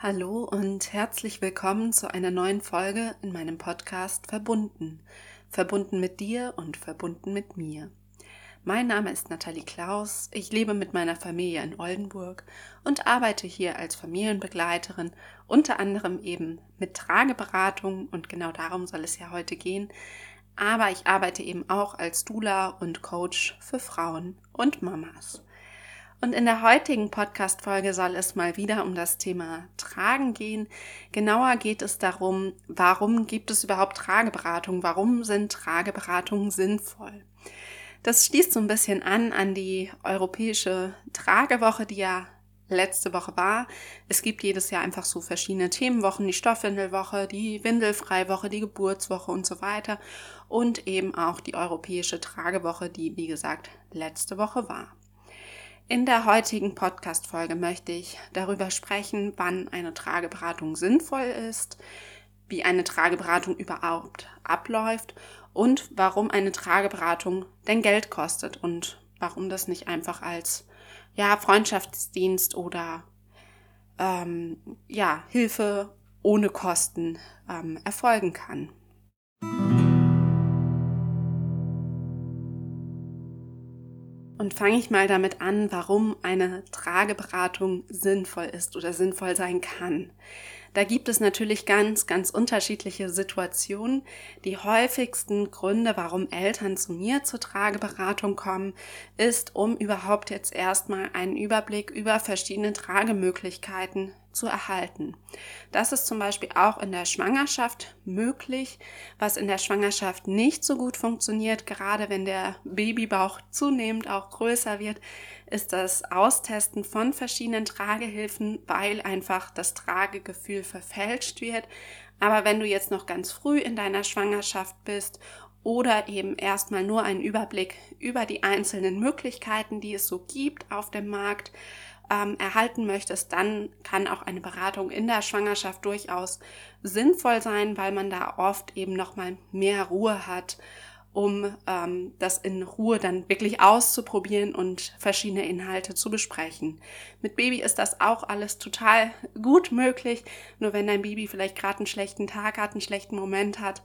Hallo und herzlich willkommen zu einer neuen Folge in meinem Podcast Verbunden. Verbunden mit dir und verbunden mit mir. Mein Name ist Nathalie Klaus, ich lebe mit meiner Familie in Oldenburg und arbeite hier als Familienbegleiterin, unter anderem eben mit Trageberatung und genau darum soll es ja heute gehen. Aber ich arbeite eben auch als Dula und Coach für Frauen und Mamas. Und in der heutigen Podcast-Folge soll es mal wieder um das Thema Tragen gehen. Genauer geht es darum, warum gibt es überhaupt Trageberatung? Warum sind Trageberatungen sinnvoll? Das schließt so ein bisschen an an die europäische Tragewoche, die ja letzte Woche war. Es gibt jedes Jahr einfach so verschiedene Themenwochen, die Stoffwindelwoche, die Windelfreiwoche, die Geburtswoche und so weiter. Und eben auch die europäische Tragewoche, die, wie gesagt, letzte Woche war. In der heutigen Podcast-Folge möchte ich darüber sprechen, wann eine Trageberatung sinnvoll ist, wie eine Trageberatung überhaupt abläuft und warum eine Trageberatung denn Geld kostet und warum das nicht einfach als ja, Freundschaftsdienst oder ähm, ja, Hilfe ohne Kosten ähm, erfolgen kann. Und fange ich mal damit an, warum eine Trageberatung sinnvoll ist oder sinnvoll sein kann. Da gibt es natürlich ganz, ganz unterschiedliche Situationen. Die häufigsten Gründe, warum Eltern zu mir zur Trageberatung kommen, ist, um überhaupt jetzt erstmal einen Überblick über verschiedene Tragemöglichkeiten zu erhalten. Das ist zum Beispiel auch in der Schwangerschaft möglich, was in der Schwangerschaft nicht so gut funktioniert, gerade wenn der Babybauch zunehmend auch größer wird, ist das Austesten von verschiedenen Tragehilfen, weil einfach das Tragegefühl verfälscht wird. Aber wenn du jetzt noch ganz früh in deiner Schwangerschaft bist oder eben erstmal nur einen Überblick über die einzelnen Möglichkeiten, die es so gibt auf dem Markt, ähm, erhalten möchtest, dann kann auch eine Beratung in der Schwangerschaft durchaus sinnvoll sein, weil man da oft eben noch mal mehr Ruhe hat, um ähm, das in Ruhe dann wirklich auszuprobieren und verschiedene Inhalte zu besprechen. Mit Baby ist das auch alles total gut möglich. Nur wenn dein Baby vielleicht gerade einen schlechten Tag hat, einen schlechten Moment hat,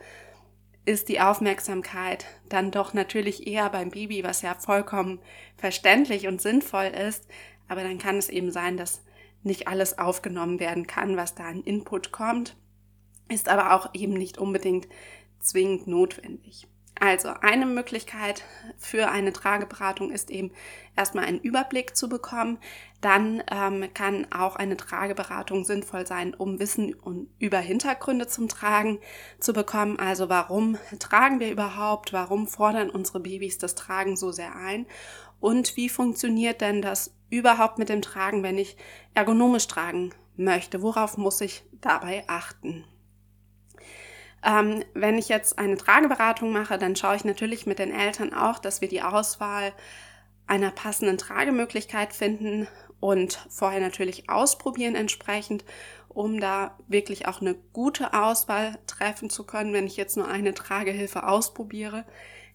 ist die Aufmerksamkeit dann doch natürlich eher beim Baby, was ja vollkommen verständlich und sinnvoll ist, aber dann kann es eben sein, dass nicht alles aufgenommen werden kann, was da an Input kommt, ist aber auch eben nicht unbedingt zwingend notwendig. Also eine Möglichkeit für eine Trageberatung ist eben erstmal einen Überblick zu bekommen. Dann ähm, kann auch eine Trageberatung sinnvoll sein, um Wissen über Hintergründe zum Tragen zu bekommen. Also warum tragen wir überhaupt? Warum fordern unsere Babys das Tragen so sehr ein? Und wie funktioniert denn das überhaupt mit dem Tragen, wenn ich ergonomisch tragen möchte? Worauf muss ich dabei achten? Ähm, wenn ich jetzt eine Trageberatung mache, dann schaue ich natürlich mit den Eltern auch, dass wir die Auswahl einer passenden Tragemöglichkeit finden und vorher natürlich ausprobieren entsprechend, um da wirklich auch eine gute Auswahl treffen zu können, wenn ich jetzt nur eine Tragehilfe ausprobiere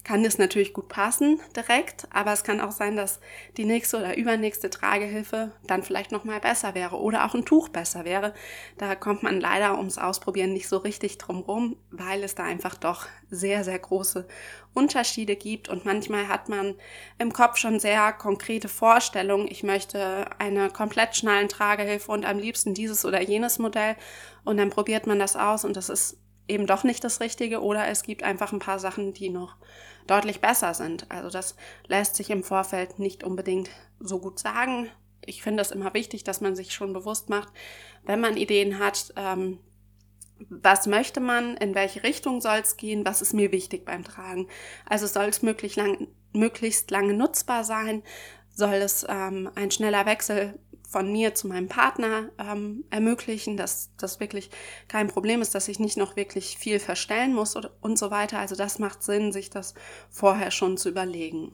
kann das natürlich gut passen direkt, aber es kann auch sein, dass die nächste oder übernächste Tragehilfe dann vielleicht noch mal besser wäre oder auch ein Tuch besser wäre. Da kommt man leider ums Ausprobieren nicht so richtig drum rum, weil es da einfach doch sehr sehr große Unterschiede gibt und manchmal hat man im Kopf schon sehr konkrete Vorstellungen. Ich möchte eine komplett schnallen Tragehilfe und am liebsten dieses oder jenes Modell und dann probiert man das aus und das ist eben doch nicht das Richtige oder es gibt einfach ein paar Sachen, die noch deutlich besser sind. Also das lässt sich im Vorfeld nicht unbedingt so gut sagen. Ich finde es immer wichtig, dass man sich schon bewusst macht, wenn man Ideen hat, ähm, was möchte man, in welche Richtung soll es gehen, was ist mir wichtig beim Tragen. Also soll es möglichst, lang, möglichst lange nutzbar sein, soll es ähm, ein schneller Wechsel von mir zu meinem Partner ähm, ermöglichen, dass das wirklich kein Problem ist, dass ich nicht noch wirklich viel verstellen muss und, und so weiter. Also das macht Sinn, sich das vorher schon zu überlegen.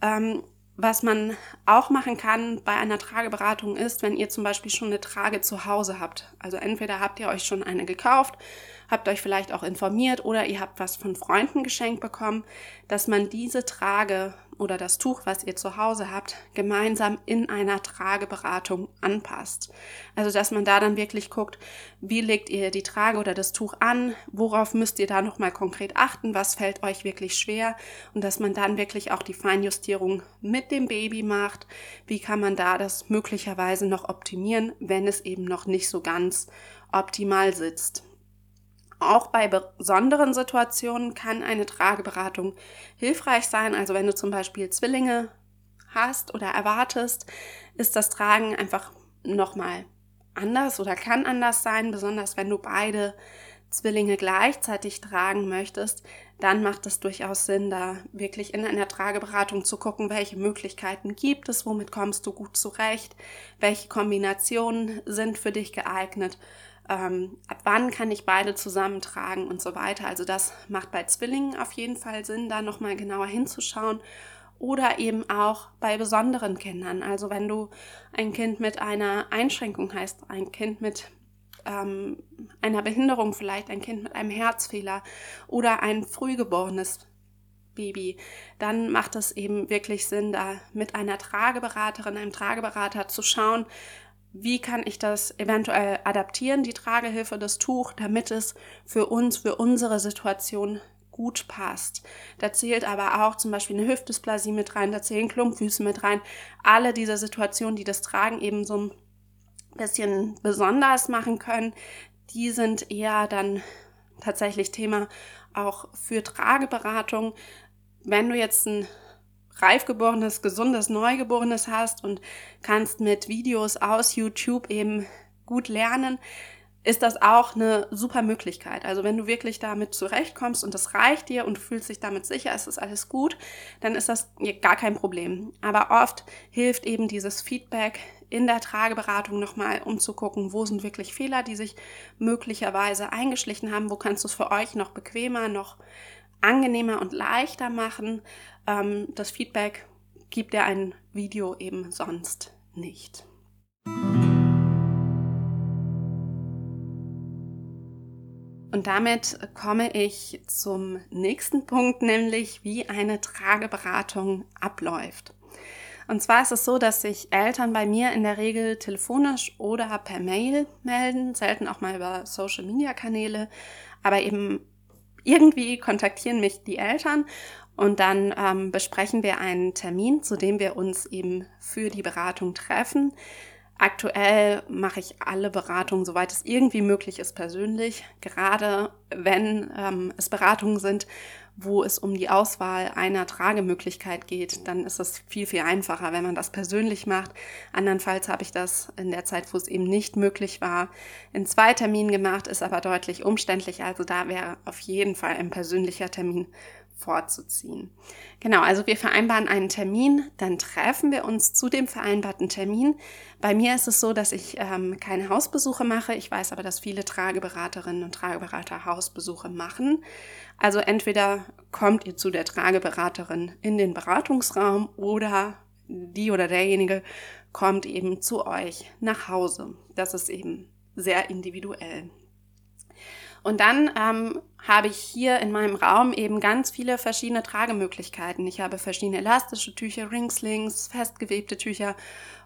Ähm, was man auch machen kann bei einer Trageberatung ist, wenn ihr zum Beispiel schon eine Trage zu Hause habt. Also entweder habt ihr euch schon eine gekauft, habt euch vielleicht auch informiert oder ihr habt was von Freunden geschenkt bekommen, dass man diese Trage oder das Tuch, was ihr zu Hause habt, gemeinsam in einer Trageberatung anpasst. Also, dass man da dann wirklich guckt, wie legt ihr die Trage oder das Tuch an, worauf müsst ihr da nochmal konkret achten, was fällt euch wirklich schwer und dass man dann wirklich auch die Feinjustierung mit dem Baby macht. Wie kann man da das möglicherweise noch optimieren, wenn es eben noch nicht so ganz optimal sitzt. Auch bei besonderen Situationen kann eine Trageberatung hilfreich sein. Also wenn du zum Beispiel Zwillinge hast oder erwartest, ist das Tragen einfach nochmal anders oder kann anders sein, besonders wenn du beide Zwillinge gleichzeitig tragen möchtest, dann macht es durchaus Sinn, da wirklich in einer Trageberatung zu gucken, welche Möglichkeiten gibt es, womit kommst du gut zurecht, welche Kombinationen sind für dich geeignet ähm, ab wann kann ich beide zusammentragen und so weiter. Also das macht bei Zwillingen auf jeden Fall Sinn, da nochmal genauer hinzuschauen. Oder eben auch bei besonderen Kindern. Also wenn du ein Kind mit einer Einschränkung heißt, ein Kind mit ähm, einer Behinderung vielleicht, ein Kind mit einem Herzfehler oder ein frühgeborenes Baby, dann macht es eben wirklich Sinn, da mit einer Trageberaterin, einem Trageberater zu schauen, wie kann ich das eventuell adaptieren, die Tragehilfe, das Tuch, damit es für uns, für unsere Situation gut passt. Da zählt aber auch zum Beispiel eine Hüftdysplasie mit rein, da zählen Klumpfüße mit rein. Alle diese Situationen, die das Tragen eben so ein bisschen besonders machen können, die sind eher dann tatsächlich Thema auch für Trageberatung. Wenn du jetzt ein reifgeborenes, gesundes Neugeborenes hast und kannst mit Videos aus YouTube eben gut lernen, ist das auch eine super Möglichkeit. Also wenn du wirklich damit zurechtkommst und das reicht dir und fühlst dich damit sicher, es ist alles gut, dann ist das gar kein Problem. Aber oft hilft eben dieses Feedback in der Trageberatung nochmal, um zu gucken, wo sind wirklich Fehler, die sich möglicherweise eingeschlichen haben, wo kannst du es für euch noch bequemer, noch angenehmer und leichter machen. Ähm, das Feedback gibt dir ein Video eben sonst nicht. Und damit komme ich zum nächsten Punkt, nämlich wie eine Trageberatung abläuft. Und zwar ist es so, dass sich Eltern bei mir in der Regel telefonisch oder per Mail melden, selten auch mal über Social-Media-Kanäle, aber eben irgendwie kontaktieren mich die Eltern und dann ähm, besprechen wir einen Termin, zu dem wir uns eben für die Beratung treffen. Aktuell mache ich alle Beratungen, soweit es irgendwie möglich ist, persönlich. Gerade wenn ähm, es Beratungen sind, wo es um die Auswahl einer Tragemöglichkeit geht, dann ist es viel, viel einfacher, wenn man das persönlich macht. Andernfalls habe ich das in der Zeit, wo es eben nicht möglich war, in zwei Terminen gemacht, ist aber deutlich umständlicher. Also da wäre auf jeden Fall ein persönlicher Termin vorzuziehen. Genau, also wir vereinbaren einen Termin, dann treffen wir uns zu dem vereinbarten Termin. Bei mir ist es so, dass ich ähm, keine Hausbesuche mache. Ich weiß aber, dass viele Trageberaterinnen und Trageberater Hausbesuche machen. Also entweder kommt ihr zu der Trageberaterin in den Beratungsraum oder die oder derjenige kommt eben zu euch nach Hause. Das ist eben sehr individuell. Und dann ähm, habe ich hier in meinem Raum eben ganz viele verschiedene Tragemöglichkeiten. Ich habe verschiedene elastische Tücher, Ringslings, festgewebte Tücher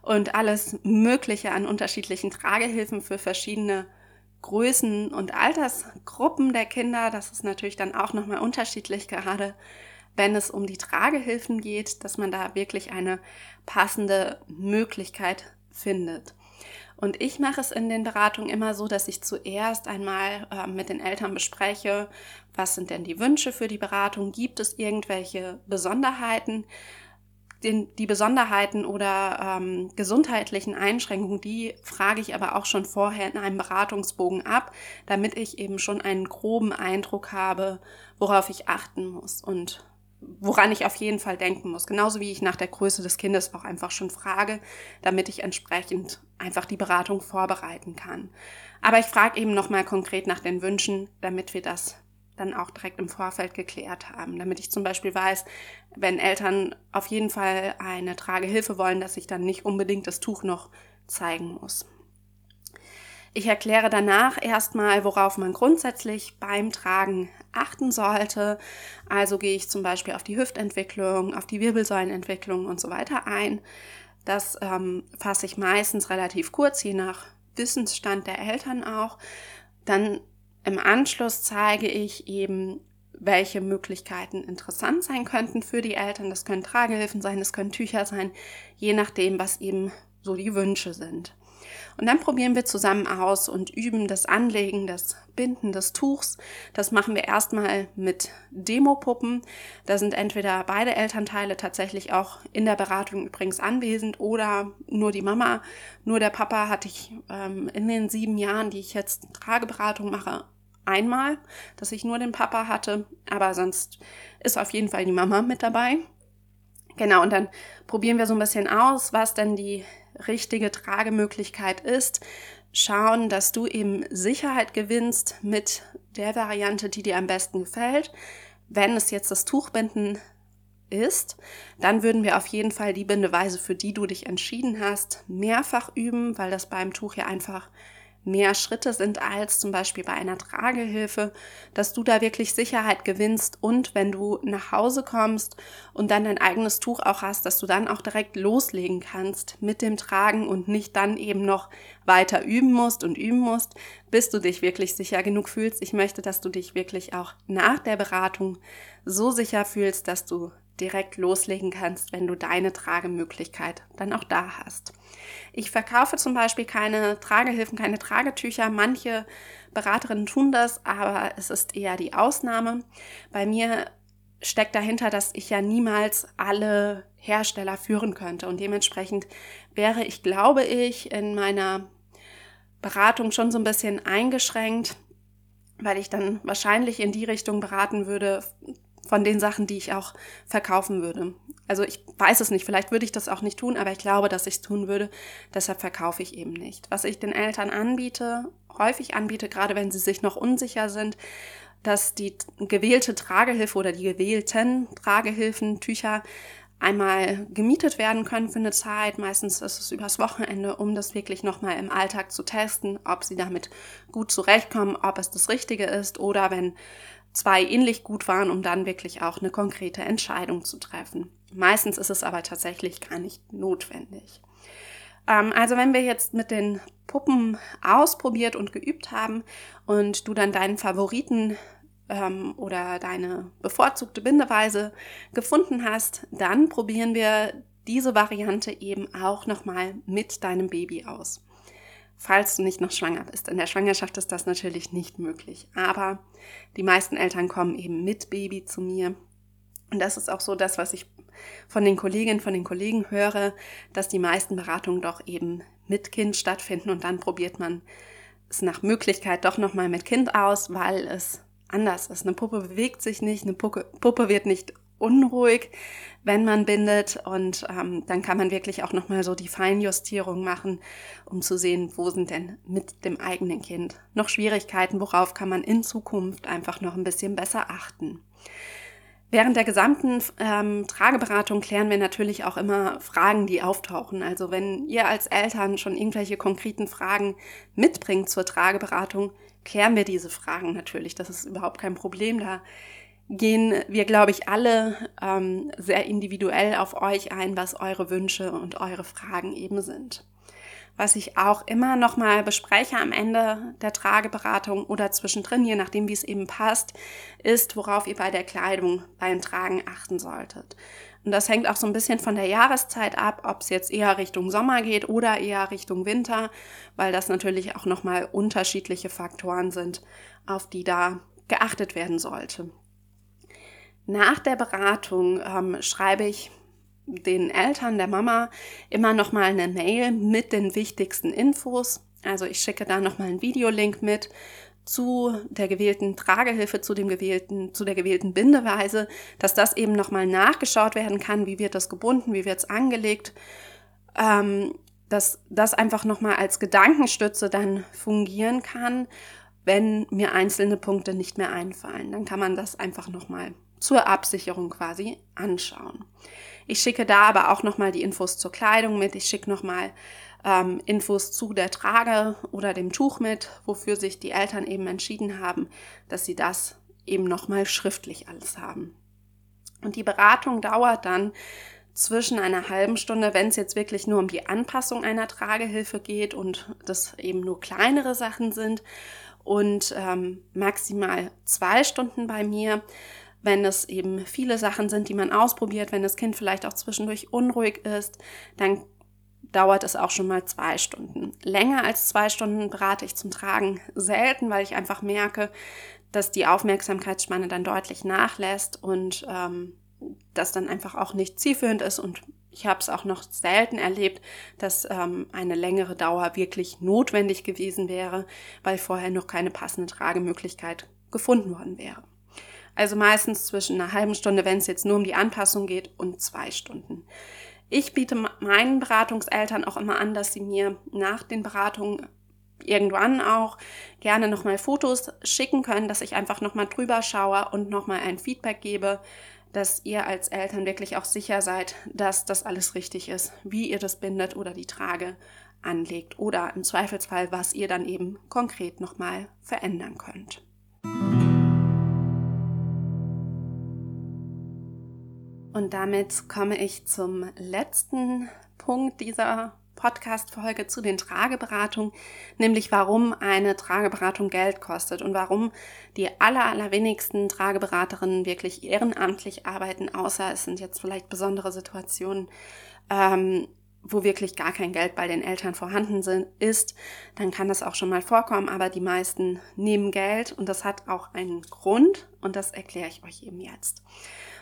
und alles Mögliche an unterschiedlichen Tragehilfen für verschiedene Größen und Altersgruppen der Kinder. Das ist natürlich dann auch nochmal unterschiedlich, gerade wenn es um die Tragehilfen geht, dass man da wirklich eine passende Möglichkeit findet. Und ich mache es in den Beratungen immer so, dass ich zuerst einmal äh, mit den Eltern bespreche, was sind denn die Wünsche für die Beratung, gibt es irgendwelche Besonderheiten. Den, die Besonderheiten oder ähm, gesundheitlichen Einschränkungen, die frage ich aber auch schon vorher in einem Beratungsbogen ab, damit ich eben schon einen groben Eindruck habe, worauf ich achten muss. Und woran ich auf jeden Fall denken muss. Genauso wie ich nach der Größe des Kindes auch einfach schon frage, damit ich entsprechend einfach die Beratung vorbereiten kann. Aber ich frage eben nochmal konkret nach den Wünschen, damit wir das dann auch direkt im Vorfeld geklärt haben. Damit ich zum Beispiel weiß, wenn Eltern auf jeden Fall eine Tragehilfe wollen, dass ich dann nicht unbedingt das Tuch noch zeigen muss. Ich erkläre danach erstmal, worauf man grundsätzlich beim Tragen achten sollte. Also gehe ich zum Beispiel auf die Hüftentwicklung, auf die Wirbelsäulenentwicklung und so weiter ein. Das ähm, fasse ich meistens relativ kurz, je nach Wissensstand der Eltern auch. Dann im Anschluss zeige ich eben, welche Möglichkeiten interessant sein könnten für die Eltern. Das können Tragehilfen sein, das können Tücher sein, je nachdem, was eben so die Wünsche sind. Und dann probieren wir zusammen aus und üben das Anlegen, das Binden des Tuchs. Das machen wir erstmal mit Demopuppen. Da sind entweder beide Elternteile tatsächlich auch in der Beratung übrigens anwesend oder nur die Mama. Nur der Papa hatte ich ähm, in den sieben Jahren, die ich jetzt Trageberatung mache, einmal, dass ich nur den Papa hatte. Aber sonst ist auf jeden Fall die Mama mit dabei. Genau, und dann probieren wir so ein bisschen aus, was denn die richtige Tragemöglichkeit ist. Schauen, dass du eben Sicherheit gewinnst mit der Variante, die dir am besten gefällt. Wenn es jetzt das Tuchbinden ist, dann würden wir auf jeden Fall die Bindeweise, für die du dich entschieden hast, mehrfach üben, weil das beim Tuch ja einfach mehr Schritte sind als zum Beispiel bei einer Tragehilfe, dass du da wirklich Sicherheit gewinnst und wenn du nach Hause kommst und dann dein eigenes Tuch auch hast, dass du dann auch direkt loslegen kannst mit dem Tragen und nicht dann eben noch weiter üben musst und üben musst, bis du dich wirklich sicher genug fühlst. Ich möchte, dass du dich wirklich auch nach der Beratung so sicher fühlst, dass du direkt loslegen kannst, wenn du deine Tragemöglichkeit dann auch da hast. Ich verkaufe zum Beispiel keine Tragehilfen, keine Tragetücher. Manche Beraterinnen tun das, aber es ist eher die Ausnahme. Bei mir steckt dahinter, dass ich ja niemals alle Hersteller führen könnte und dementsprechend wäre ich, glaube ich, in meiner Beratung schon so ein bisschen eingeschränkt, weil ich dann wahrscheinlich in die Richtung beraten würde, von den Sachen, die ich auch verkaufen würde. Also ich weiß es nicht, vielleicht würde ich das auch nicht tun, aber ich glaube, dass ich es tun würde. Deshalb verkaufe ich eben nicht. Was ich den Eltern anbiete, häufig anbiete, gerade wenn sie sich noch unsicher sind, dass die gewählte Tragehilfe oder die gewählten Tragehilfen, Tücher einmal gemietet werden können für eine Zeit. Meistens ist es übers Wochenende, um das wirklich nochmal im Alltag zu testen, ob sie damit gut zurechtkommen, ob es das Richtige ist oder wenn zwei ähnlich gut waren, um dann wirklich auch eine konkrete Entscheidung zu treffen. Meistens ist es aber tatsächlich gar nicht notwendig. Ähm, also wenn wir jetzt mit den Puppen ausprobiert und geübt haben und du dann deinen Favoriten ähm, oder deine bevorzugte Bindeweise gefunden hast, dann probieren wir diese Variante eben auch nochmal mit deinem Baby aus falls du nicht noch schwanger bist. In der Schwangerschaft ist das natürlich nicht möglich. Aber die meisten Eltern kommen eben mit Baby zu mir. Und das ist auch so das, was ich von den Kolleginnen, von den Kollegen höre, dass die meisten Beratungen doch eben mit Kind stattfinden und dann probiert man es nach Möglichkeit doch nochmal mit Kind aus, weil es anders ist. Eine Puppe bewegt sich nicht, eine Puppe, Puppe wird nicht unruhig, wenn man bindet. Und ähm, dann kann man wirklich auch nochmal so die Feinjustierung machen, um zu sehen, wo sind denn mit dem eigenen Kind noch Schwierigkeiten, worauf kann man in Zukunft einfach noch ein bisschen besser achten. Während der gesamten ähm, Trageberatung klären wir natürlich auch immer Fragen, die auftauchen. Also wenn ihr als Eltern schon irgendwelche konkreten Fragen mitbringt zur Trageberatung, klären wir diese Fragen natürlich. Das ist überhaupt kein Problem. Da gehen wir, glaube ich, alle ähm, sehr individuell auf euch ein, was eure Wünsche und eure Fragen eben sind. Was ich auch immer nochmal bespreche am Ende der Trageberatung oder zwischendrin, je nachdem, wie es eben passt, ist, worauf ihr bei der Kleidung beim Tragen achten solltet. Und das hängt auch so ein bisschen von der Jahreszeit ab, ob es jetzt eher Richtung Sommer geht oder eher Richtung Winter, weil das natürlich auch nochmal unterschiedliche Faktoren sind, auf die da geachtet werden sollte. Nach der Beratung ähm, schreibe ich den Eltern der Mama immer noch mal eine Mail mit den wichtigsten Infos. Also ich schicke da noch mal einen Videolink mit zu der gewählten Tragehilfe, zu dem gewählten, zu der gewählten Bindeweise, dass das eben noch mal nachgeschaut werden kann, wie wird das gebunden, wie wird es angelegt, ähm, dass das einfach noch mal als Gedankenstütze dann fungieren kann, wenn mir einzelne Punkte nicht mehr einfallen. Dann kann man das einfach noch mal zur Absicherung quasi anschauen. Ich schicke da aber auch nochmal die Infos zur Kleidung mit. Ich schicke nochmal ähm, Infos zu der Trage oder dem Tuch mit, wofür sich die Eltern eben entschieden haben, dass sie das eben nochmal schriftlich alles haben. Und die Beratung dauert dann zwischen einer halben Stunde, wenn es jetzt wirklich nur um die Anpassung einer Tragehilfe geht und das eben nur kleinere Sachen sind und ähm, maximal zwei Stunden bei mir, wenn es eben viele Sachen sind, die man ausprobiert, wenn das Kind vielleicht auch zwischendurch unruhig ist, dann dauert es auch schon mal zwei Stunden. Länger als zwei Stunden berate ich zum Tragen selten, weil ich einfach merke, dass die Aufmerksamkeitsspanne dann deutlich nachlässt und ähm, das dann einfach auch nicht zielführend ist und ich habe es auch noch selten erlebt, dass ähm, eine längere Dauer wirklich notwendig gewesen wäre, weil vorher noch keine passende Tragemöglichkeit gefunden worden wäre. Also meistens zwischen einer halben Stunde, wenn es jetzt nur um die Anpassung geht, und zwei Stunden. Ich biete meinen Beratungseltern auch immer an, dass sie mir nach den Beratungen irgendwann auch gerne nochmal Fotos schicken können, dass ich einfach nochmal drüber schaue und nochmal ein Feedback gebe, dass ihr als Eltern wirklich auch sicher seid, dass das alles richtig ist, wie ihr das bindet oder die Trage anlegt oder im Zweifelsfall, was ihr dann eben konkret nochmal verändern könnt. Und damit komme ich zum letzten Punkt dieser Podcast-Folge zu den Trageberatungen, nämlich warum eine Trageberatung Geld kostet und warum die aller, allerwenigsten Trageberaterinnen wirklich ehrenamtlich arbeiten, außer es sind jetzt vielleicht besondere Situationen, ähm, wo wirklich gar kein Geld bei den Eltern vorhanden sind, ist, dann kann das auch schon mal vorkommen, aber die meisten nehmen Geld und das hat auch einen Grund und das erkläre ich euch eben jetzt.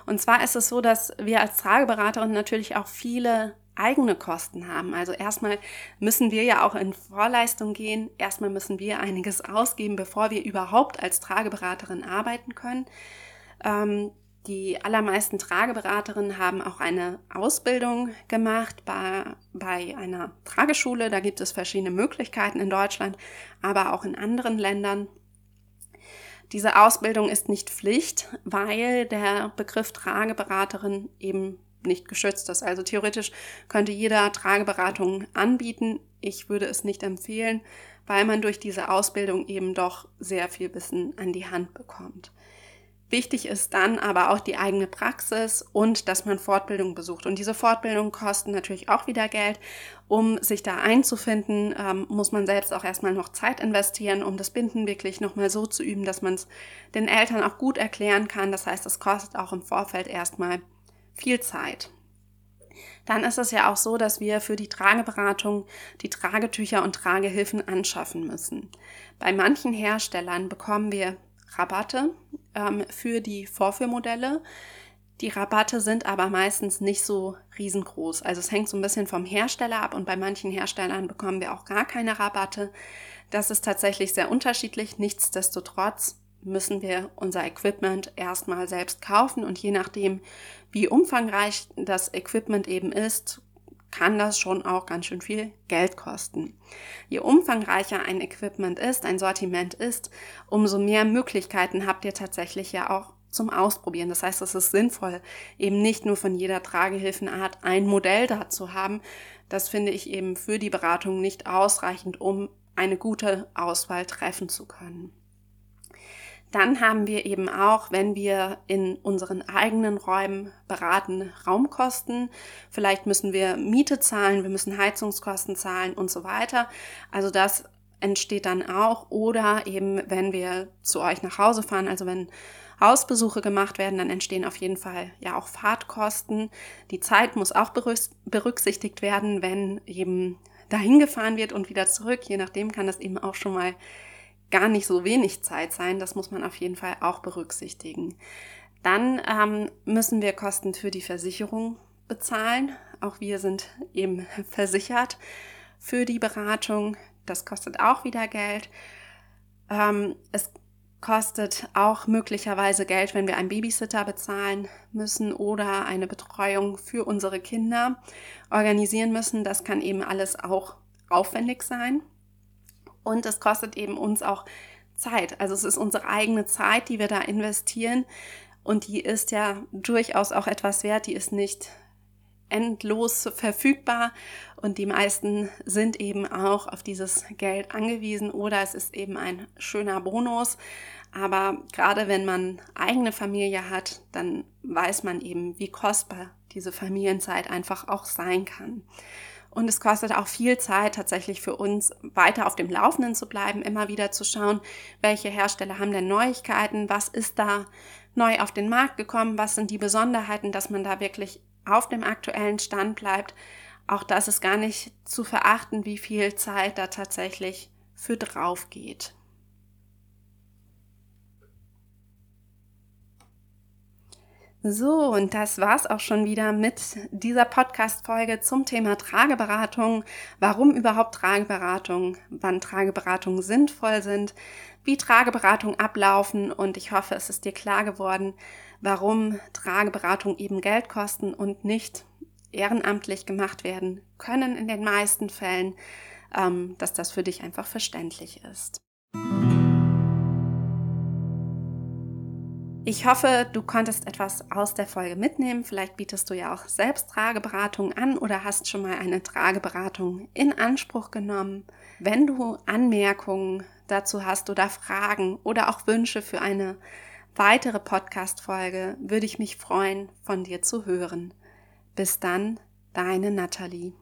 Und zwar ist es so, dass wir als Trageberaterin natürlich auch viele eigene Kosten haben. Also erstmal müssen wir ja auch in Vorleistung gehen. Erstmal müssen wir einiges ausgeben, bevor wir überhaupt als Trageberaterin arbeiten können. Ähm, die allermeisten Trageberaterinnen haben auch eine Ausbildung gemacht bei, bei einer Trageschule. Da gibt es verschiedene Möglichkeiten in Deutschland, aber auch in anderen Ländern. Diese Ausbildung ist nicht Pflicht, weil der Begriff Trageberaterin eben nicht geschützt ist. Also theoretisch könnte jeder Trageberatung anbieten. Ich würde es nicht empfehlen, weil man durch diese Ausbildung eben doch sehr viel Wissen an die Hand bekommt. Wichtig ist dann aber auch die eigene Praxis und dass man Fortbildung besucht. Und diese Fortbildungen kosten natürlich auch wieder Geld. Um sich da einzufinden, ähm, muss man selbst auch erstmal noch Zeit investieren, um das Binden wirklich nochmal so zu üben, dass man es den Eltern auch gut erklären kann. Das heißt, es kostet auch im Vorfeld erstmal viel Zeit. Dann ist es ja auch so, dass wir für die Trageberatung die Tragetücher und Tragehilfen anschaffen müssen. Bei manchen Herstellern bekommen wir Rabatte ähm, für die Vorführmodelle. Die Rabatte sind aber meistens nicht so riesengroß. Also es hängt so ein bisschen vom Hersteller ab und bei manchen Herstellern bekommen wir auch gar keine Rabatte. Das ist tatsächlich sehr unterschiedlich. Nichtsdestotrotz müssen wir unser Equipment erstmal selbst kaufen und je nachdem, wie umfangreich das Equipment eben ist, kann das schon auch ganz schön viel Geld kosten. Je umfangreicher ein Equipment ist, ein Sortiment ist, umso mehr Möglichkeiten habt ihr tatsächlich ja auch zum Ausprobieren. Das heißt, es ist sinnvoll, eben nicht nur von jeder Tragehilfenart ein Modell da zu haben. Das finde ich eben für die Beratung nicht ausreichend, um eine gute Auswahl treffen zu können. Dann haben wir eben auch, wenn wir in unseren eigenen Räumen beraten, Raumkosten. Vielleicht müssen wir Miete zahlen, wir müssen Heizungskosten zahlen und so weiter. Also das entsteht dann auch. Oder eben, wenn wir zu euch nach Hause fahren, also wenn Hausbesuche gemacht werden, dann entstehen auf jeden Fall ja auch Fahrtkosten. Die Zeit muss auch berücksichtigt werden, wenn eben dahin gefahren wird und wieder zurück. Je nachdem kann das eben auch schon mal gar nicht so wenig Zeit sein. Das muss man auf jeden Fall auch berücksichtigen. Dann ähm, müssen wir Kosten für die Versicherung bezahlen. Auch wir sind eben versichert für die Beratung. Das kostet auch wieder Geld. Ähm, es kostet auch möglicherweise Geld, wenn wir einen Babysitter bezahlen müssen oder eine Betreuung für unsere Kinder organisieren müssen. Das kann eben alles auch aufwendig sein. Und es kostet eben uns auch Zeit. Also es ist unsere eigene Zeit, die wir da investieren. Und die ist ja durchaus auch etwas wert. Die ist nicht endlos verfügbar und die meisten sind eben auch auf dieses Geld angewiesen oder es ist eben ein schöner Bonus. Aber gerade wenn man eigene Familie hat, dann weiß man eben, wie kostbar diese Familienzeit einfach auch sein kann. Und es kostet auch viel Zeit tatsächlich für uns, weiter auf dem Laufenden zu bleiben, immer wieder zu schauen, welche Hersteller haben denn Neuigkeiten, was ist da neu auf den Markt gekommen, was sind die Besonderheiten, dass man da wirklich auf dem aktuellen Stand bleibt. Auch das ist gar nicht zu verachten, wie viel Zeit da tatsächlich für drauf geht. So, und das war's auch schon wieder mit dieser Podcast-Folge zum Thema Trageberatung. Warum überhaupt Trageberatung? Wann Trageberatungen sinnvoll sind? Wie Trageberatungen ablaufen? Und ich hoffe, es ist dir klar geworden, warum Trageberatungen eben Geld kosten und nicht ehrenamtlich gemacht werden können in den meisten Fällen, ähm, dass das für dich einfach verständlich ist. Ich hoffe, du konntest etwas aus der Folge mitnehmen. Vielleicht bietest du ja auch selbst Trageberatung an oder hast schon mal eine Trageberatung in Anspruch genommen. Wenn du Anmerkungen dazu hast oder Fragen oder auch Wünsche für eine weitere Podcast-Folge, würde ich mich freuen, von dir zu hören. Bis dann, deine Nathalie.